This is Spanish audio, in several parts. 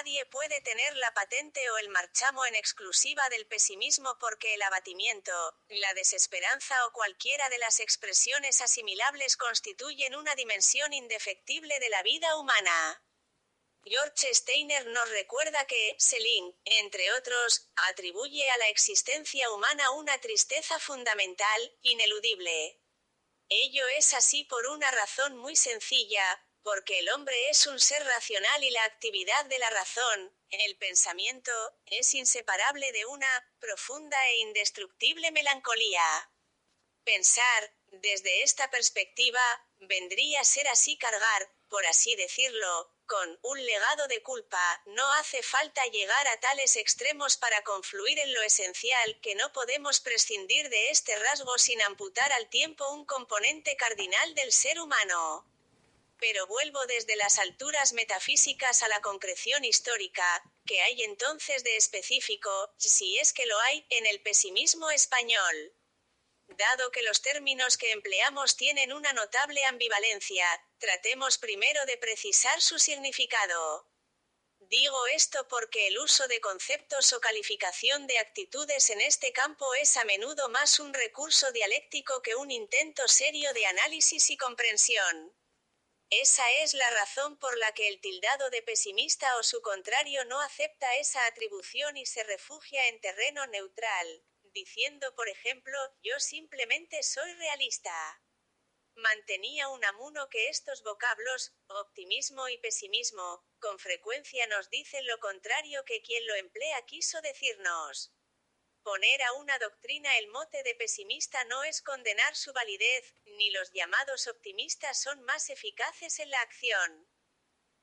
nadie puede tener la patente o el marchamo en exclusiva del pesimismo porque el abatimiento, la desesperanza o cualquiera de las expresiones asimilables constituyen una dimensión indefectible de la vida humana. George Steiner nos recuerda que, Selin, entre otros, atribuye a la existencia humana una tristeza fundamental, ineludible. Ello es así por una razón muy sencilla, porque el hombre es un ser racional y la actividad de la razón, el pensamiento, es inseparable de una profunda e indestructible melancolía. Pensar, desde esta perspectiva, vendría a ser así cargar, por así decirlo, con un legado de culpa, no hace falta llegar a tales extremos para confluir en lo esencial que no podemos prescindir de este rasgo sin amputar al tiempo un componente cardinal del ser humano. Pero vuelvo desde las alturas metafísicas a la concreción histórica, que hay entonces de específico, si es que lo hay, en el pesimismo español. Dado que los términos que empleamos tienen una notable ambivalencia, tratemos primero de precisar su significado. Digo esto porque el uso de conceptos o calificación de actitudes en este campo es a menudo más un recurso dialéctico que un intento serio de análisis y comprensión. Esa es la razón por la que el tildado de pesimista o su contrario no acepta esa atribución y se refugia en terreno neutral, diciendo por ejemplo, yo simplemente soy realista. Mantenía un amuno que estos vocablos, optimismo y pesimismo, con frecuencia nos dicen lo contrario que quien lo emplea quiso decirnos. Poner a una doctrina el mote de pesimista no es condenar su validez, ni los llamados optimistas son más eficaces en la acción.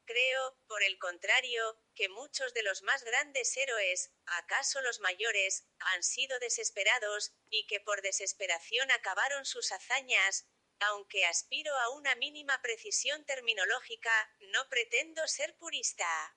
Creo, por el contrario, que muchos de los más grandes héroes, acaso los mayores, han sido desesperados, y que por desesperación acabaron sus hazañas, aunque aspiro a una mínima precisión terminológica, no pretendo ser purista.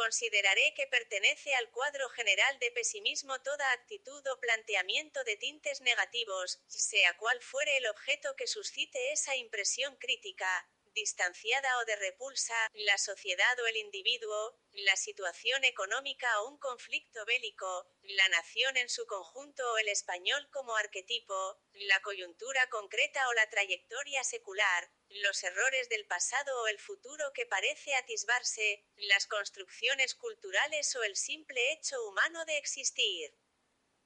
Consideraré que pertenece al cuadro general de pesimismo toda actitud o planteamiento de tintes negativos, sea cual fuere el objeto que suscite esa impresión crítica, distanciada o de repulsa, la sociedad o el individuo, la situación económica o un conflicto bélico, la nación en su conjunto o el español como arquetipo, la coyuntura concreta o la trayectoria secular, los errores del pasado o el futuro que parece atisbarse, las construcciones culturales o el simple hecho humano de existir.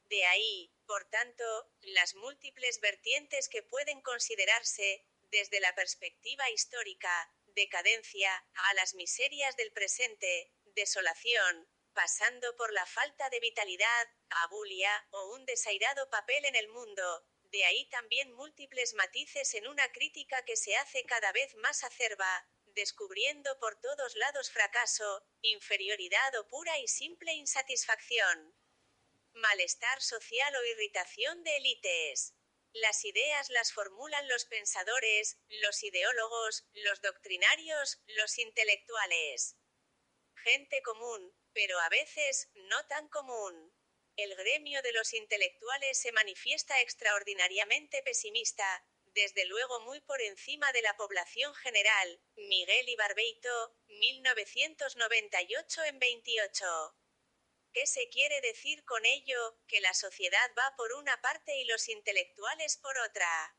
De ahí, por tanto, las múltiples vertientes que pueden considerarse, desde la perspectiva histórica, decadencia, a las miserias del presente, desolación, pasando por la falta de vitalidad, abulia, o un desairado papel en el mundo, de ahí también múltiples matices en una crítica que se hace cada vez más acerba, descubriendo por todos lados fracaso, inferioridad o pura y simple insatisfacción. Malestar social o irritación de élites. Las ideas las formulan los pensadores, los ideólogos, los doctrinarios, los intelectuales. Gente común, pero a veces no tan común. El gremio de los intelectuales se manifiesta extraordinariamente pesimista, desde luego muy por encima de la población general. Miguel Ibarbeito, 1998 en 28. ¿Qué se quiere decir con ello? Que la sociedad va por una parte y los intelectuales por otra.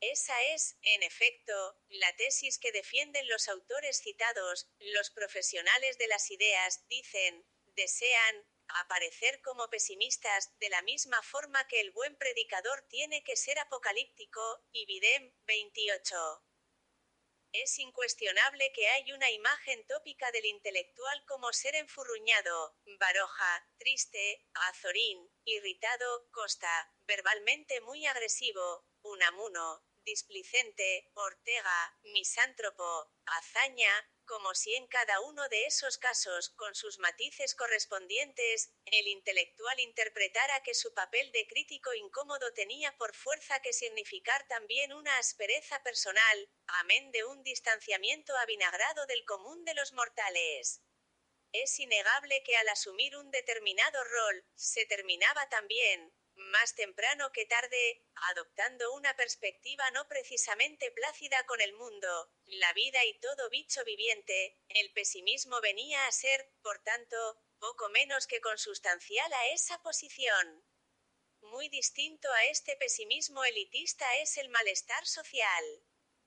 Esa es, en efecto, la tesis que defienden los autores citados, los profesionales de las ideas, dicen, desean, aparecer como pesimistas, de la misma forma que el buen predicador tiene que ser apocalíptico, y Videm, 28. Es incuestionable que hay una imagen tópica del intelectual como ser enfurruñado, baroja, triste, azorín, irritado, costa, verbalmente muy agresivo, unamuno, displicente, ortega, misántropo, hazaña, como si en cada uno de esos casos, con sus matices correspondientes, el intelectual interpretara que su papel de crítico incómodo tenía por fuerza que significar también una aspereza personal, amén de un distanciamiento avinagrado del común de los mortales. Es innegable que al asumir un determinado rol, se terminaba también, más temprano que tarde, adoptando una perspectiva no precisamente plácida con el mundo, la vida y todo bicho viviente, el pesimismo venía a ser, por tanto, poco menos que consustancial a esa posición. Muy distinto a este pesimismo elitista es el malestar social.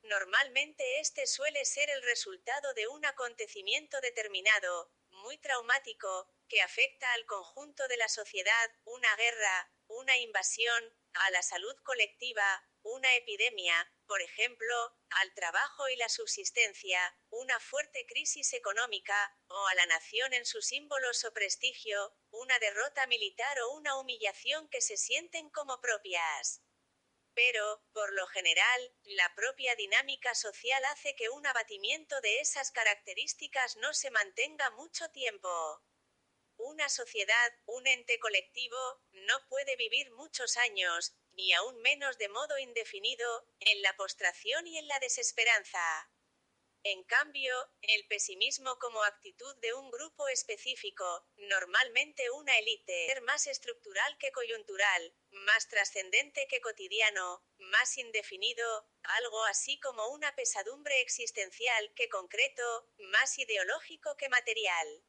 Normalmente este suele ser el resultado de un acontecimiento determinado, muy traumático, que afecta al conjunto de la sociedad, una guerra, una invasión, a la salud colectiva, una epidemia, por ejemplo, al trabajo y la subsistencia, una fuerte crisis económica, o a la nación en sus símbolos o prestigio, una derrota militar o una humillación que se sienten como propias. Pero, por lo general, la propia dinámica social hace que un abatimiento de esas características no se mantenga mucho tiempo. Una sociedad, un ente colectivo, no puede vivir muchos años, ni aún menos de modo indefinido, en la postración y en la desesperanza. En cambio, el pesimismo como actitud de un grupo específico, normalmente una élite, ser más estructural que coyuntural, más trascendente que cotidiano, más indefinido, algo así como una pesadumbre existencial que concreto, más ideológico que material.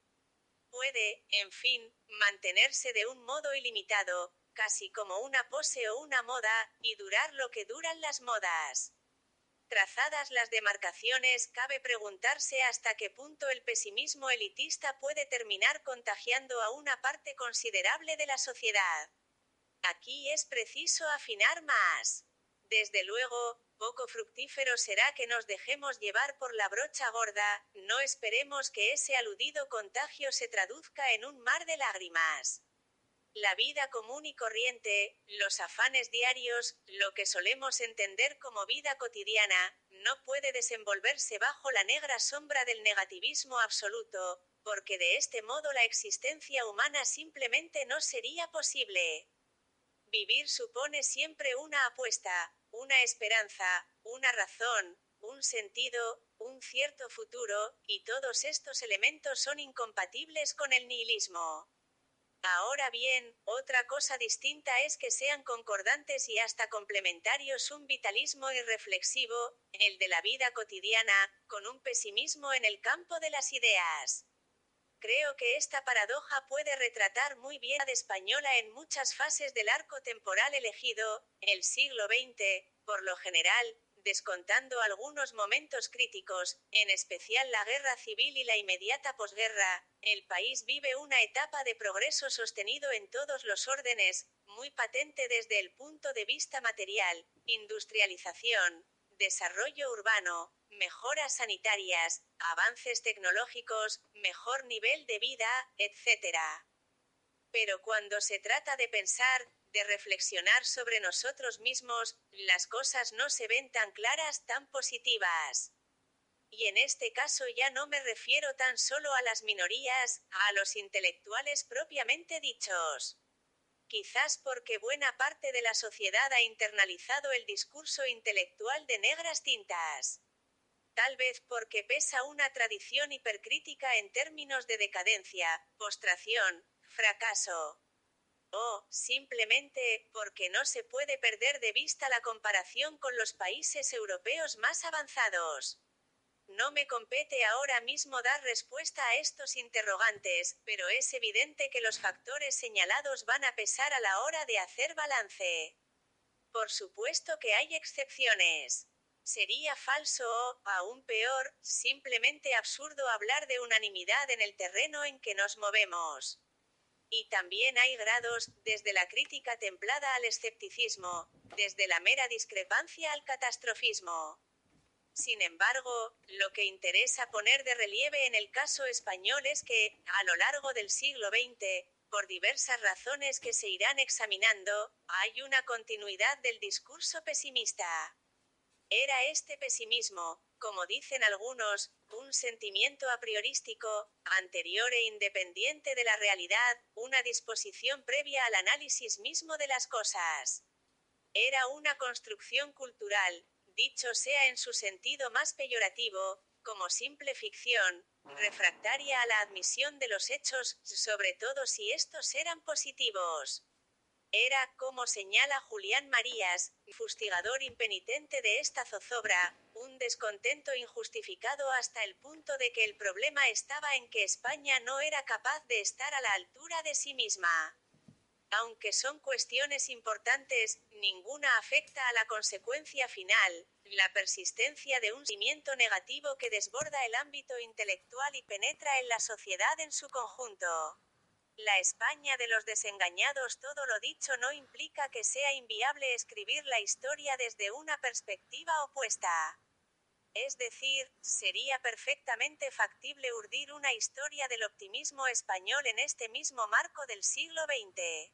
Puede, en fin, mantenerse de un modo ilimitado, casi como una pose o una moda, y durar lo que duran las modas. Trazadas las demarcaciones, cabe preguntarse hasta qué punto el pesimismo elitista puede terminar contagiando a una parte considerable de la sociedad. Aquí es preciso afinar más. Desde luego, poco fructífero será que nos dejemos llevar por la brocha gorda, no esperemos que ese aludido contagio se traduzca en un mar de lágrimas. La vida común y corriente, los afanes diarios, lo que solemos entender como vida cotidiana, no puede desenvolverse bajo la negra sombra del negativismo absoluto, porque de este modo la existencia humana simplemente no sería posible. Vivir supone siempre una apuesta, una esperanza, una razón, un sentido, un cierto futuro, y todos estos elementos son incompatibles con el nihilismo. Ahora bien, otra cosa distinta es que sean concordantes y hasta complementarios un vitalismo irreflexivo, el de la vida cotidiana, con un pesimismo en el campo de las ideas. Creo que esta paradoja puede retratar muy bien a la española en muchas fases del arco temporal elegido, el siglo XX, por lo general, descontando algunos momentos críticos, en especial la guerra civil y la inmediata posguerra, el país vive una etapa de progreso sostenido en todos los órdenes, muy patente desde el punto de vista material, industrialización, desarrollo urbano, mejoras sanitarias, avances tecnológicos, mejor nivel de vida, etc. Pero cuando se trata de pensar, de reflexionar sobre nosotros mismos, las cosas no se ven tan claras, tan positivas. Y en este caso ya no me refiero tan solo a las minorías, a los intelectuales propiamente dichos. Quizás porque buena parte de la sociedad ha internalizado el discurso intelectual de negras tintas. Tal vez porque pesa una tradición hipercrítica en términos de decadencia, postración, fracaso. O, simplemente, porque no se puede perder de vista la comparación con los países europeos más avanzados. No me compete ahora mismo dar respuesta a estos interrogantes, pero es evidente que los factores señalados van a pesar a la hora de hacer balance. Por supuesto que hay excepciones. Sería falso o, aún peor, simplemente absurdo hablar de unanimidad en el terreno en que nos movemos. Y también hay grados, desde la crítica templada al escepticismo, desde la mera discrepancia al catastrofismo. Sin embargo, lo que interesa poner de relieve en el caso español es que, a lo largo del siglo XX, por diversas razones que se irán examinando, hay una continuidad del discurso pesimista. Era este pesimismo, como dicen algunos, un sentimiento a priorístico, anterior e independiente de la realidad, una disposición previa al análisis mismo de las cosas. Era una construcción cultural, dicho sea en su sentido más peyorativo, como simple ficción, refractaria a la admisión de los hechos, sobre todo si estos eran positivos. Era, como señala Julián Marías, fustigador impenitente de esta zozobra, un descontento injustificado hasta el punto de que el problema estaba en que España no era capaz de estar a la altura de sí misma. Aunque son cuestiones importantes, ninguna afecta a la consecuencia final, la persistencia de un sentimiento negativo que desborda el ámbito intelectual y penetra en la sociedad en su conjunto. La España de los desengañados todo lo dicho no implica que sea inviable escribir la historia desde una perspectiva opuesta. Es decir, sería perfectamente factible urdir una historia del optimismo español en este mismo marco del siglo XX.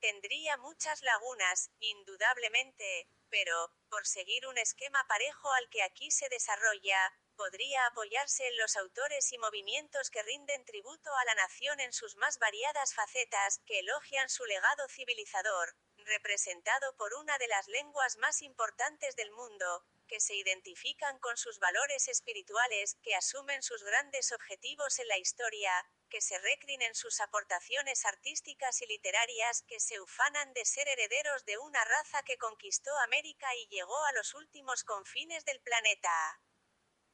Tendría muchas lagunas, indudablemente, pero, por seguir un esquema parejo al que aquí se desarrolla, podría apoyarse en los autores y movimientos que rinden tributo a la nación en sus más variadas facetas, que elogian su legado civilizador, representado por una de las lenguas más importantes del mundo, que se identifican con sus valores espirituales, que asumen sus grandes objetivos en la historia, que se recrin en sus aportaciones artísticas y literarias, que se ufanan de ser herederos de una raza que conquistó América y llegó a los últimos confines del planeta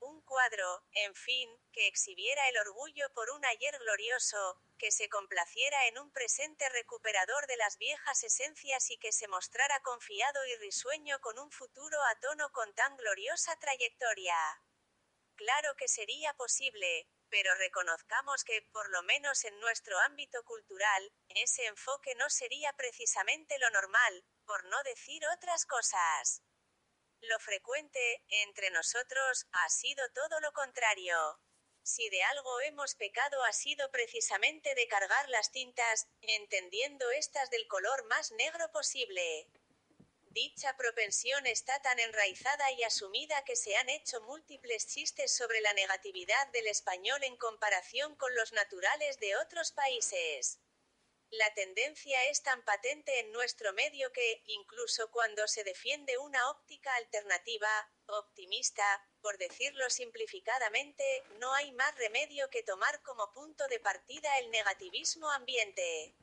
un cuadro, en fin, que exhibiera el orgullo por un ayer glorioso, que se complaciera en un presente recuperador de las viejas esencias y que se mostrara confiado y risueño con un futuro a tono con tan gloriosa trayectoria. Claro que sería posible, pero reconozcamos que, por lo menos en nuestro ámbito cultural, ese enfoque no sería precisamente lo normal, por no decir otras cosas. Lo frecuente, entre nosotros, ha sido todo lo contrario. Si de algo hemos pecado ha sido precisamente de cargar las tintas, entendiendo estas del color más negro posible. Dicha propensión está tan enraizada y asumida que se han hecho múltiples chistes sobre la negatividad del español en comparación con los naturales de otros países. La tendencia es tan patente en nuestro medio que, incluso cuando se defiende una óptica alternativa, optimista, por decirlo simplificadamente, no hay más remedio que tomar como punto de partida el negativismo ambiente.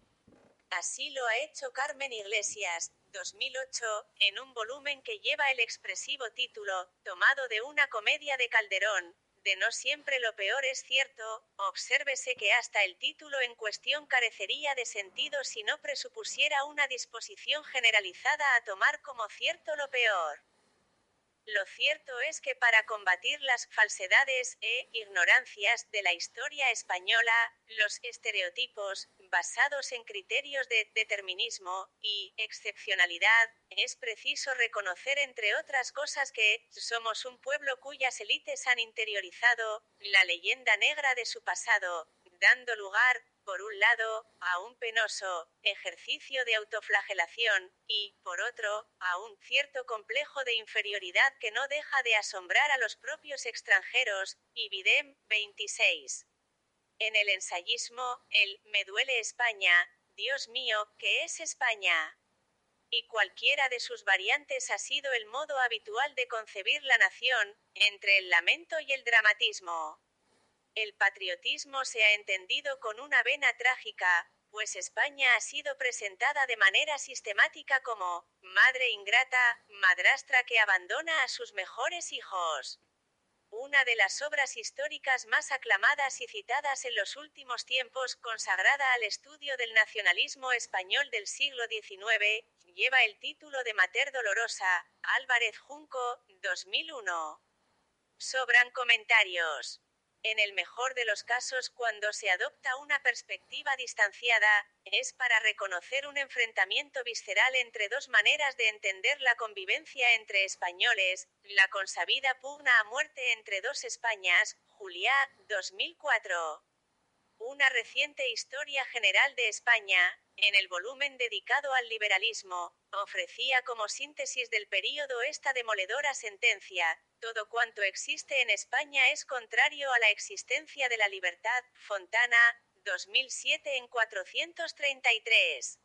Así lo ha hecho Carmen Iglesias, 2008, en un volumen que lleva el expresivo título, tomado de una comedia de Calderón, de no siempre lo peor es cierto, obsérvese que hasta el título en cuestión carecería de sentido si no presupusiera una disposición generalizada a tomar como cierto lo peor. Lo cierto es que para combatir las falsedades e ignorancias de la historia española, los estereotipos, basados en criterios de determinismo y excepcionalidad, es preciso reconocer entre otras cosas que somos un pueblo cuyas élites han interiorizado la leyenda negra de su pasado, dando lugar, por un lado, a un penoso ejercicio de autoflagelación, y, por otro, a un cierto complejo de inferioridad que no deja de asombrar a los propios extranjeros, Ibidem 26. En el ensayismo, el me duele España, Dios mío, ¿qué es España? Y cualquiera de sus variantes ha sido el modo habitual de concebir la nación, entre el lamento y el dramatismo. El patriotismo se ha entendido con una vena trágica, pues España ha sido presentada de manera sistemática como madre ingrata, madrastra que abandona a sus mejores hijos. Una de las obras históricas más aclamadas y citadas en los últimos tiempos, consagrada al estudio del nacionalismo español del siglo XIX, lleva el título de Mater Dolorosa, Álvarez Junco, 2001. Sobran comentarios. En el mejor de los casos, cuando se adopta una perspectiva distanciada, es para reconocer un enfrentamiento visceral entre dos maneras de entender la convivencia entre españoles, la consabida pugna a muerte entre dos Españas, Juliá, 2004. Una reciente historia general de España, en el volumen dedicado al liberalismo, ofrecía como síntesis del período esta demoledora sentencia, todo cuanto existe en España es contrario a la existencia de la libertad. Fontana, 2007 en 433.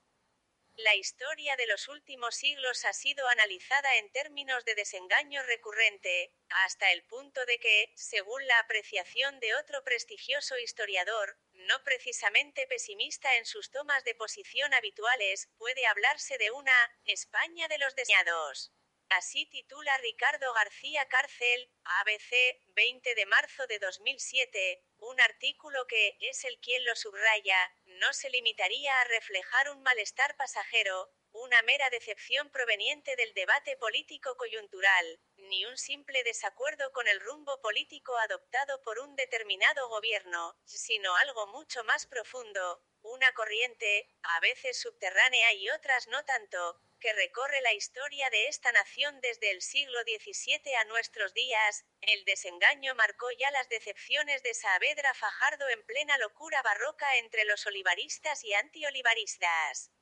La historia de los últimos siglos ha sido analizada en términos de desengaño recurrente, hasta el punto de que, según la apreciación de otro prestigioso historiador, no precisamente pesimista en sus tomas de posición habituales, puede hablarse de una España de los deseados. Así titula Ricardo García Cárcel, ABC, 20 de marzo de 2007, un artículo que, es el quien lo subraya, no se limitaría a reflejar un malestar pasajero, una mera decepción proveniente del debate político coyuntural, ni un simple desacuerdo con el rumbo político adoptado por un determinado gobierno, sino algo mucho más profundo, una corriente, a veces subterránea y otras no tanto, que recorre la historia de esta nación desde el siglo XVII a nuestros días, el desengaño marcó ya las decepciones de Saavedra Fajardo en plena locura barroca entre los olivaristas y antiolivaristas.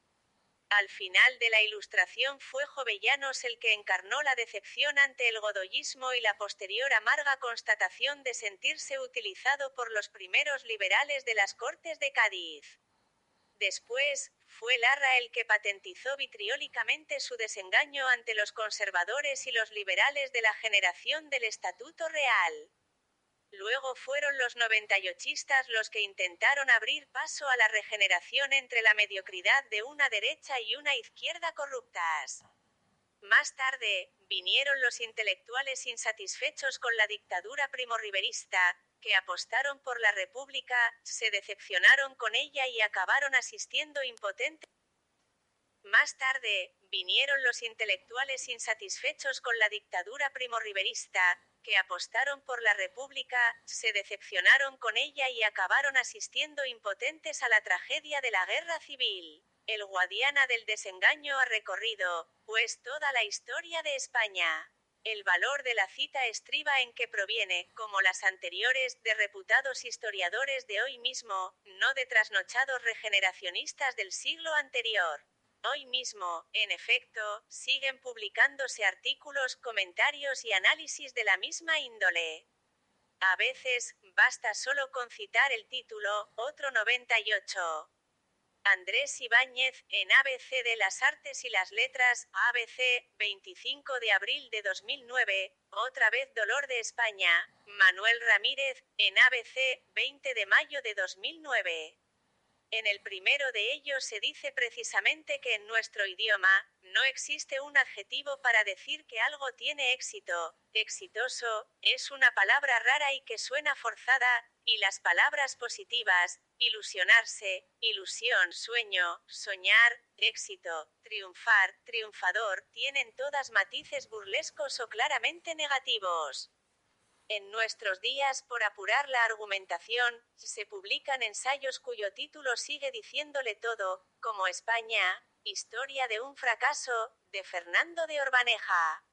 Al final de la ilustración fue Jovellanos el que encarnó la decepción ante el godoyismo y la posterior amarga constatación de sentirse utilizado por los primeros liberales de las Cortes de Cádiz. Después, fue Larra el que patentizó vitriólicamente su desengaño ante los conservadores y los liberales de la generación del Estatuto Real. Luego fueron los noventayochistas los que intentaron abrir paso a la regeneración entre la mediocridad de una derecha y una izquierda corruptas. Más tarde, vinieron los intelectuales insatisfechos con la dictadura primorriberista, que apostaron por la República, se decepcionaron con ella y acabaron asistiendo impotentes. Más tarde, vinieron los intelectuales insatisfechos con la dictadura primorriberista, que apostaron por la República, se decepcionaron con ella y acabaron asistiendo impotentes a la tragedia de la guerra civil. El Guadiana del desengaño ha recorrido, pues, toda la historia de España. El valor de la cita estriba en que proviene, como las anteriores, de reputados historiadores de hoy mismo, no de trasnochados regeneracionistas del siglo anterior. Hoy mismo, en efecto, siguen publicándose artículos, comentarios y análisis de la misma índole. A veces, basta solo con citar el título, otro 98. Andrés Ibáñez, en ABC de las Artes y las Letras, ABC, 25 de abril de 2009, otra vez Dolor de España, Manuel Ramírez, en ABC, 20 de mayo de 2009. En el primero de ellos se dice precisamente que en nuestro idioma, no existe un adjetivo para decir que algo tiene éxito, exitoso, es una palabra rara y que suena forzada, y las palabras positivas, ilusionarse, ilusión, sueño, soñar, éxito, triunfar, triunfador, tienen todas matices burlescos o claramente negativos. En nuestros días, por apurar la argumentación, se publican ensayos cuyo título sigue diciéndole todo, como España, Historia de un fracaso, de Fernando de Orbaneja.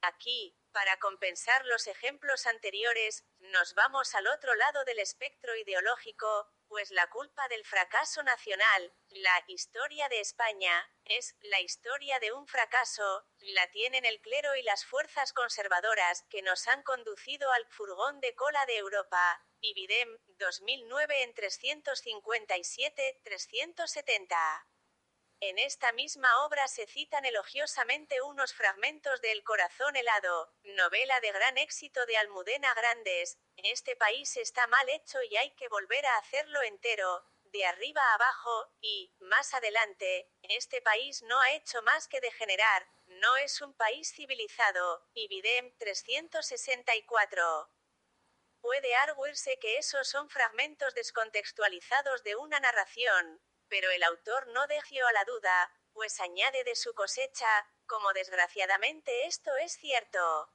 Aquí, para compensar los ejemplos anteriores, nos vamos al otro lado del espectro ideológico, pues la culpa del fracaso nacional, la historia de España, es la historia de un fracaso, la tienen el clero y las fuerzas conservadoras que nos han conducido al furgón de cola de Europa. Ibidem, 2009 en 357-370. En esta misma obra se citan elogiosamente unos fragmentos de El corazón helado, novela de gran éxito de Almudena Grandes. Este país está mal hecho y hay que volver a hacerlo entero, de arriba a abajo, y, más adelante, este país no ha hecho más que degenerar, no es un país civilizado. Ibidem 364. Puede arguirse que esos son fragmentos descontextualizados de una narración, pero el autor no dejó a la duda, pues añade de su cosecha, como desgraciadamente esto es cierto.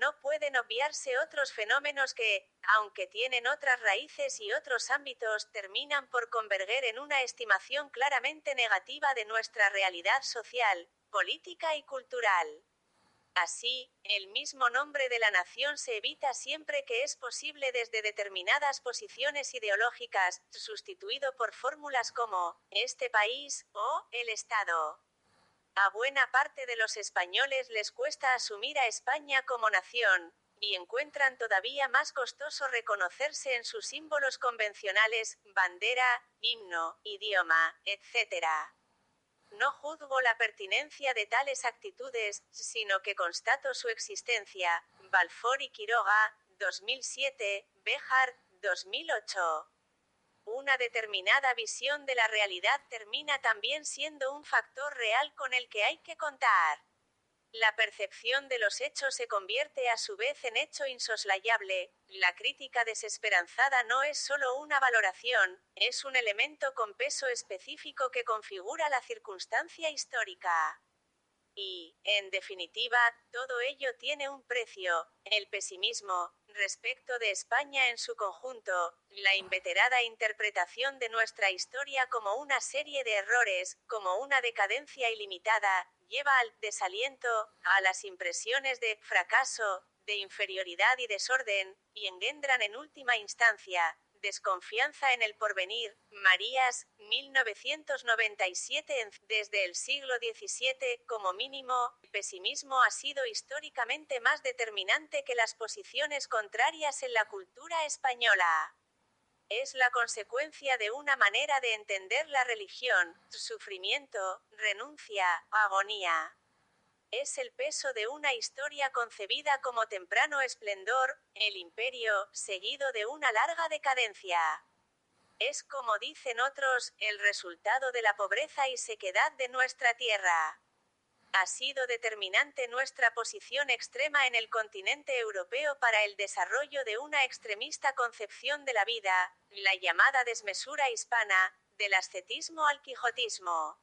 No pueden obviarse otros fenómenos que, aunque tienen otras raíces y otros ámbitos, terminan por converger en una estimación claramente negativa de nuestra realidad social, política y cultural. Así, el mismo nombre de la nación se evita siempre que es posible desde determinadas posiciones ideológicas, sustituido por fórmulas como este país o el Estado. A buena parte de los españoles les cuesta asumir a España como nación, y encuentran todavía más costoso reconocerse en sus símbolos convencionales, bandera, himno, idioma, etc. no juzgo la pertinencia de tales actitudes, sino que constato su existencia. Balfour y Quiroga, 2007, Bejar, 2008. Una determinada visión de la realidad termina también siendo un factor real con el que hay que contar. La percepción de los hechos se convierte a su vez en hecho insoslayable. La crítica desesperanzada no es solo una valoración, es un elemento con peso específico que configura la circunstancia histórica. Y, en definitiva, todo ello tiene un precio, el pesimismo, respecto de España en su conjunto, la inveterada interpretación de nuestra historia como una serie de errores, como una decadencia ilimitada, lleva al desaliento, a las impresiones de fracaso, de inferioridad y desorden, y engendran en última instancia, Desconfianza en el porvenir, Marías, 1997 Desde el siglo XVII, como mínimo, el pesimismo ha sido históricamente más determinante que las posiciones contrarias en la cultura española. Es la consecuencia de una manera de entender la religión, sufrimiento, renuncia, agonía es el peso de una historia concebida como temprano esplendor, el imperio, seguido de una larga decadencia. Es, como dicen otros, el resultado de la pobreza y sequedad de nuestra tierra. Ha sido determinante nuestra posición extrema en el continente europeo para el desarrollo de una extremista concepción de la vida, la llamada desmesura hispana, del ascetismo al quijotismo.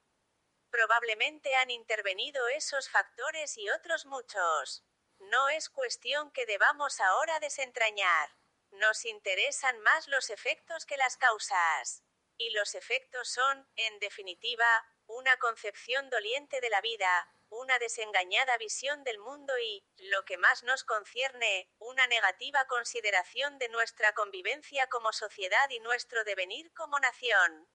Probablemente han intervenido esos factores y otros muchos. No es cuestión que debamos ahora desentrañar. Nos interesan más los efectos que las causas. Y los efectos son, en definitiva, una concepción doliente de la vida, una desengañada visión del mundo y, lo que más nos concierne, una negativa consideración de nuestra convivencia como sociedad y nuestro devenir como nación.